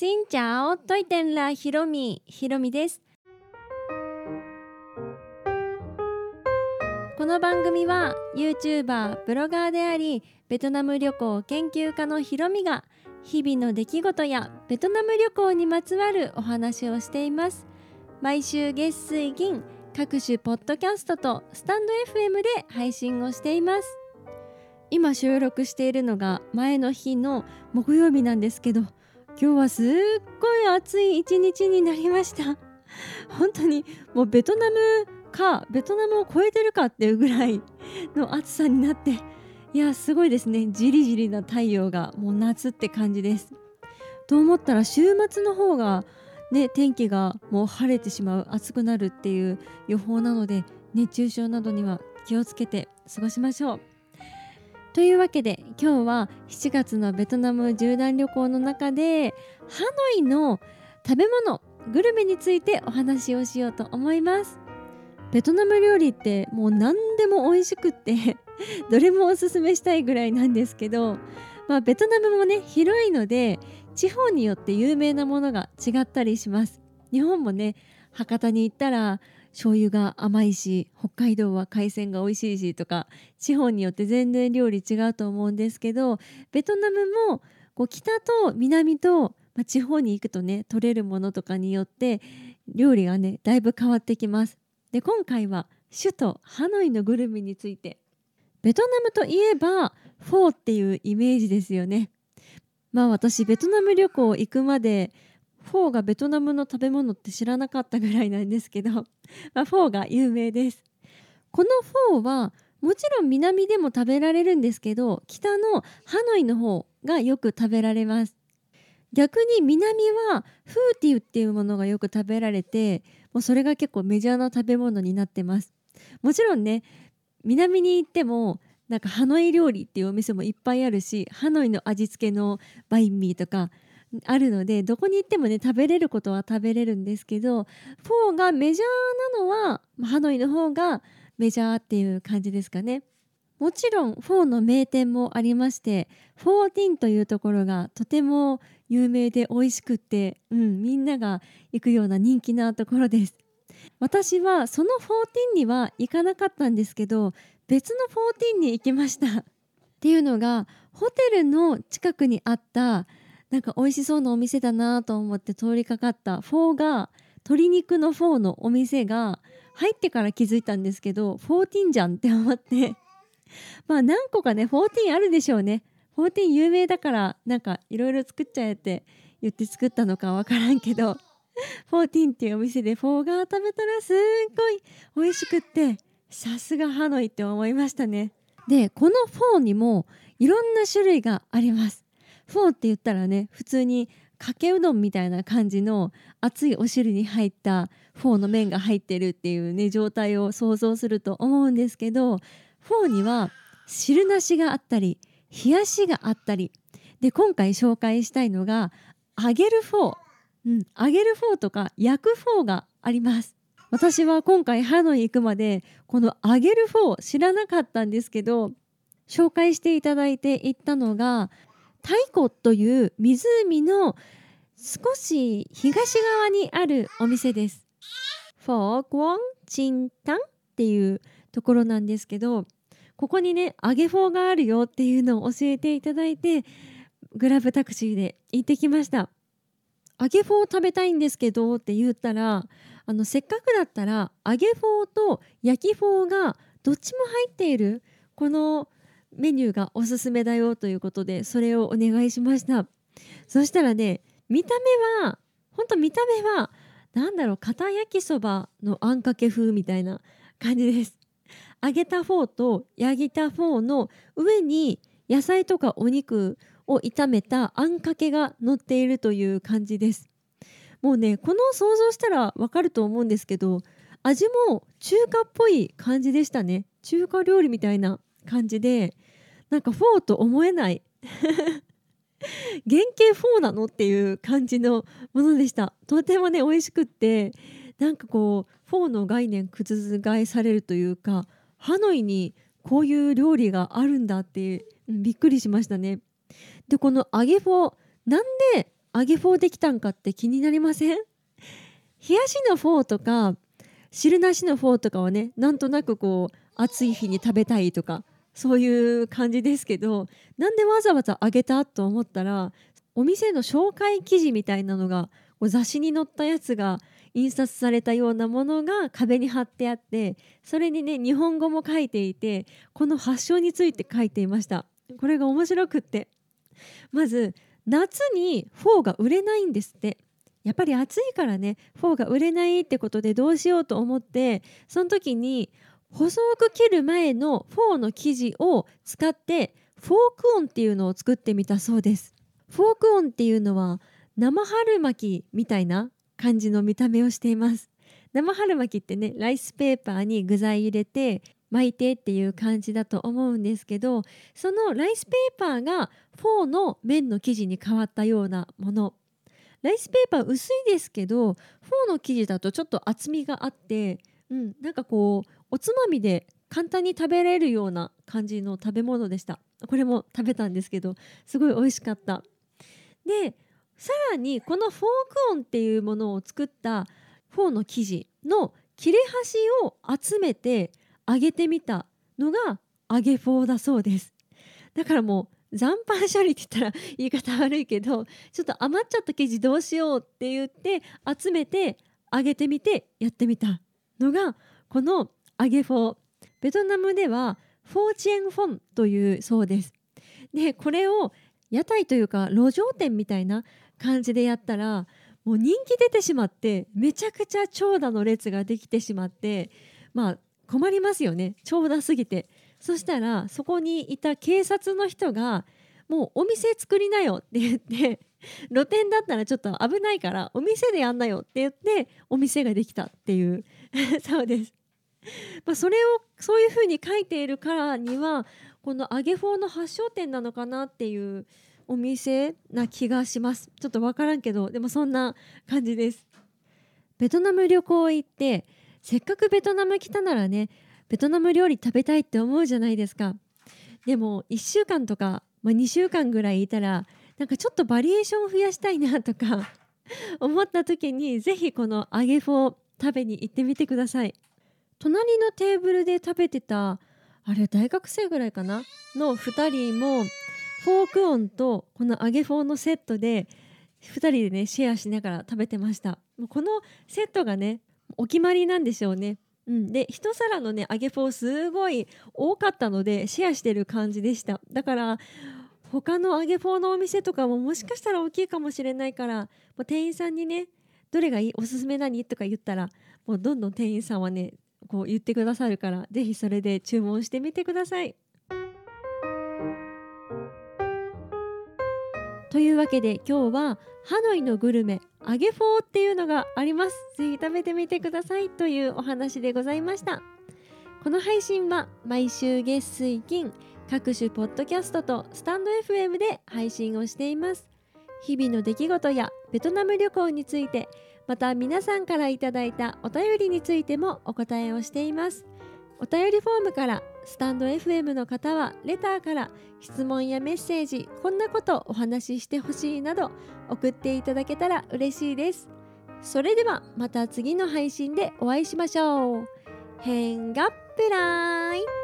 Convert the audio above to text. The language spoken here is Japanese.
しんちゃおといてんらひろみ。ひろみです。この番組は YouTuber ブロガーでありベトナム旅行研究家のひろみが日々の出来事やベトナム旅行にまつわるお話をしています。毎週月水銀各種ポッドキャストとスタンド FM で配信をしています。今収録しているのが前の日の木曜日なんですけど今日はすっごい暑い一日になりました。本当にもうベトナムかベトナムを超えてるかっていうぐらいの暑さになっていやすごいですね。じりじりな太陽がもう夏って感じです。と思ったら週末の方がね天気がもう晴れてしまう暑くなるっていう予報なので熱中症などには気をつけて過ごしましょう。というわけで今日は7月のベトナム縦断旅行の中でハノイの食べ物グルメについてお話をしようと思います。ベトナム料理ってもう何でも美味しくって どれもおすすめしたいぐらいなんですけど、まあ、ベトナムもね広いので地方によって有名なものが違ったりします。日本もね博多に行ったら醤油が甘いし北海道は海鮮が美味しいしとか地方によって全然料理違うと思うんですけどベトナムもこう北と南と、まあ、地方に行くとね取れるものとかによって料理がねだいぶ変わってきます。で今回は首都ハノイのグルメについてベトナムといえばフォーっていうイメージですよね。まあ私ベトナム旅行行くまでフォーがベトナムの食べ物って知らなかったぐらいなんですけど、まあ、フォーが有名です。このフォーはもちろん南でも食べられるんですけど北のハノイの方がよく食べられます。逆に南はフーティウっていうものがよく食べられてもうそれが結構メジャーな食べ物になってます。もちろんね南に行ってもなんかハノイ料理っていうお店もいっぱいあるしハノイの味付けのバインミーとかあるのでどこに行ってもね食べれることは食べれるんですけどフォーがメジャーなのはハノイの方がメジャーっていう感じですかね。もちろんフォーの名店もありましてフォーティンというところがとても有名で美味しくって、うん、みんなが行くような人気なところです。私はそのフォーティンには行かなかったんですけど別のフォーティンに行きました。っていうのがホテルの近くにあったなんか美味しそうなお店だなと思って通りかかった。フォーが鶏肉のフォーのお店が入ってから気づいたんですけど14じゃんって思って。まあ何個かね14あるでしょうね。14有名だからなんかいろいろ作っちゃえって言って作ったのかわからんけど。14っていうお店で phở gà 食べたらすっごい美味しくってさすがハノイって思いましたね。でこのフォーにもいろんな種類があります。フォーって言ったらね普通にかけうどんみたいな感じの熱いお汁に入ったフォーの麺が入ってるっていうね状態を想像すると思うんですけどフォーには汁なしがあったり冷やしがあったり。で今回紹介したいのが揚げるフォー、うん、揚げるフォーとか焼くフォーがあります。私は今回ハノイ行くまでこの揚げるフォー知らなかったんですけど紹介していただいて行ったのがタイ湖という湖の少し東側にあるお店です。 Phở Cuốn Chinh Thắng っていうところなんですけどここにね揚げフォーがあるよっていうのを教えていただいて Grabタクシーで行ってきました揚げフォー食べたいんですけどって言ったらあのせっかくだったら揚げフォーと焼きフォーがどっちも入っているこのメニューがおすすめだよということでそれをお願いしました。そしたらね見た目はほんと見た目はなんだろう片焼きそばのあんかけ風みたいな感じです。揚げたフォーと焼いたフォーの上に野菜とかお肉を炒めたあんかけが乗っているという感じです。もうねこの想像したらわかると思うんですけど味も中華っぽい感じでしたね。中華料理みたいな感じでなんかフォーと思えない。原型フォーなのっていう感じのものでした。とてもね美味しくってなんかこうフォーの概念覆されるというかハノイにこういう料理があるんだっていうびっくりしましたね。でこの揚げフォーなんで揚げフォーできたんかって気になりません？冷やしのフォーとか汁なしのフォーとかはねなんとなくこう暑い日に食べたいとかそういう感じですけどなんでわざわざ揚げたと思ったらお店の紹介記事みたいなのが雑誌に載ったやつが印刷されたようなものが壁に貼ってあってそれにね日本語も書いていてこの発祥について書いていました。これが面白くって。まず夏にフォーが売れないんですって。やっぱり暑いからねフォーが売れないってことでどうしようと思ってその時に細く切る前のフォーの生地を使って phở cuốn っていうのを作ってみたそうです。phở cuốn っていうのは生春巻きみたいな感じの見た目をしています。生春巻きってねライスペーパーに具材入れて巻いてっていう感じだと思うんですけどそのライスペーパーがフォーの麺の生地に変わったようなもの。ライスペーパー薄いですけどフォーの生地だとちょっと厚みがあって、うん、なんかこうおつまみで簡単に食べれるような感じの食べ物でした。これも食べたんですけどすごい美味しかった。でさらにこの phở cuốn っていうものを作ったフォーの生地の切れ端を集めて揚げてみたのが揚げフォーだそうです。だからもう残飯処理って言ったら言い方悪いけどちょっと余っちゃった生地どうしようって言って集めて揚げてみてやってみたのがこの揚げフォー。ベトナムではフォーチェンフォンというそうです。でこれを屋台というか路上店みたいな感じでやったらもう人気出てしまってめちゃくちゃ長蛇の列ができてしまってまあ困りますよね。長蛇すぎて。そしたらそこにいた警察の人がもうお店作りなよって言って露店だったらちょっと危ないからお店でやんなよって言ってお店ができたっていう。そうです。まあ、それをそういうふうに書いているからにはこの揚げフォーの発祥点なのかなっていうお店な気がします。ちょっと分からんけどでもそんな感じです。ベトナム旅行行ってせっかくベトナム来たならねベトナム料理食べたいって思うじゃないですか。でも1週間とか、まあ、2週間ぐらいいたらなんかちょっとバリエーションを増やしたいなとか思った時にぜひこの揚げフォー食べに行ってみてください。隣のテーブルで食べてたあれ大学生ぐらいかな？の2人も phở cuốn とこの揚げフォーのセットで2人でねシェアしながら食べてました。このセットがねお決まりなんでしょうね。うん、で一皿のね揚げフォーすごい多かったのでシェアしてる感じでした。だから他の揚げフォーのお店とかももしかしたら大きいかもしれないからもう店員さんにねどれがいい？おすすめ何？とか言ったらもうどんどん店員さんはねこう言ってくださるから是非それで注文してみてください。というわけで今日はハノイのグルメ揚げフォーっていうのがあります。ぜひ食べてみてくださいというお話でございました。この配信は毎週月水金各種ポッドキャストとスタンド FM で配信をしています。日々の出来事やベトナム旅行についてまた皆さんからいただいたお便りについてもお答えをしています。お便りフォームからスタンド FM の方はレターから質問やメッセージこんなことお話ししてほしいなど送っていただけたら嬉しいです。それではまた次の配信でお会いしましょう。変がっぺらーい。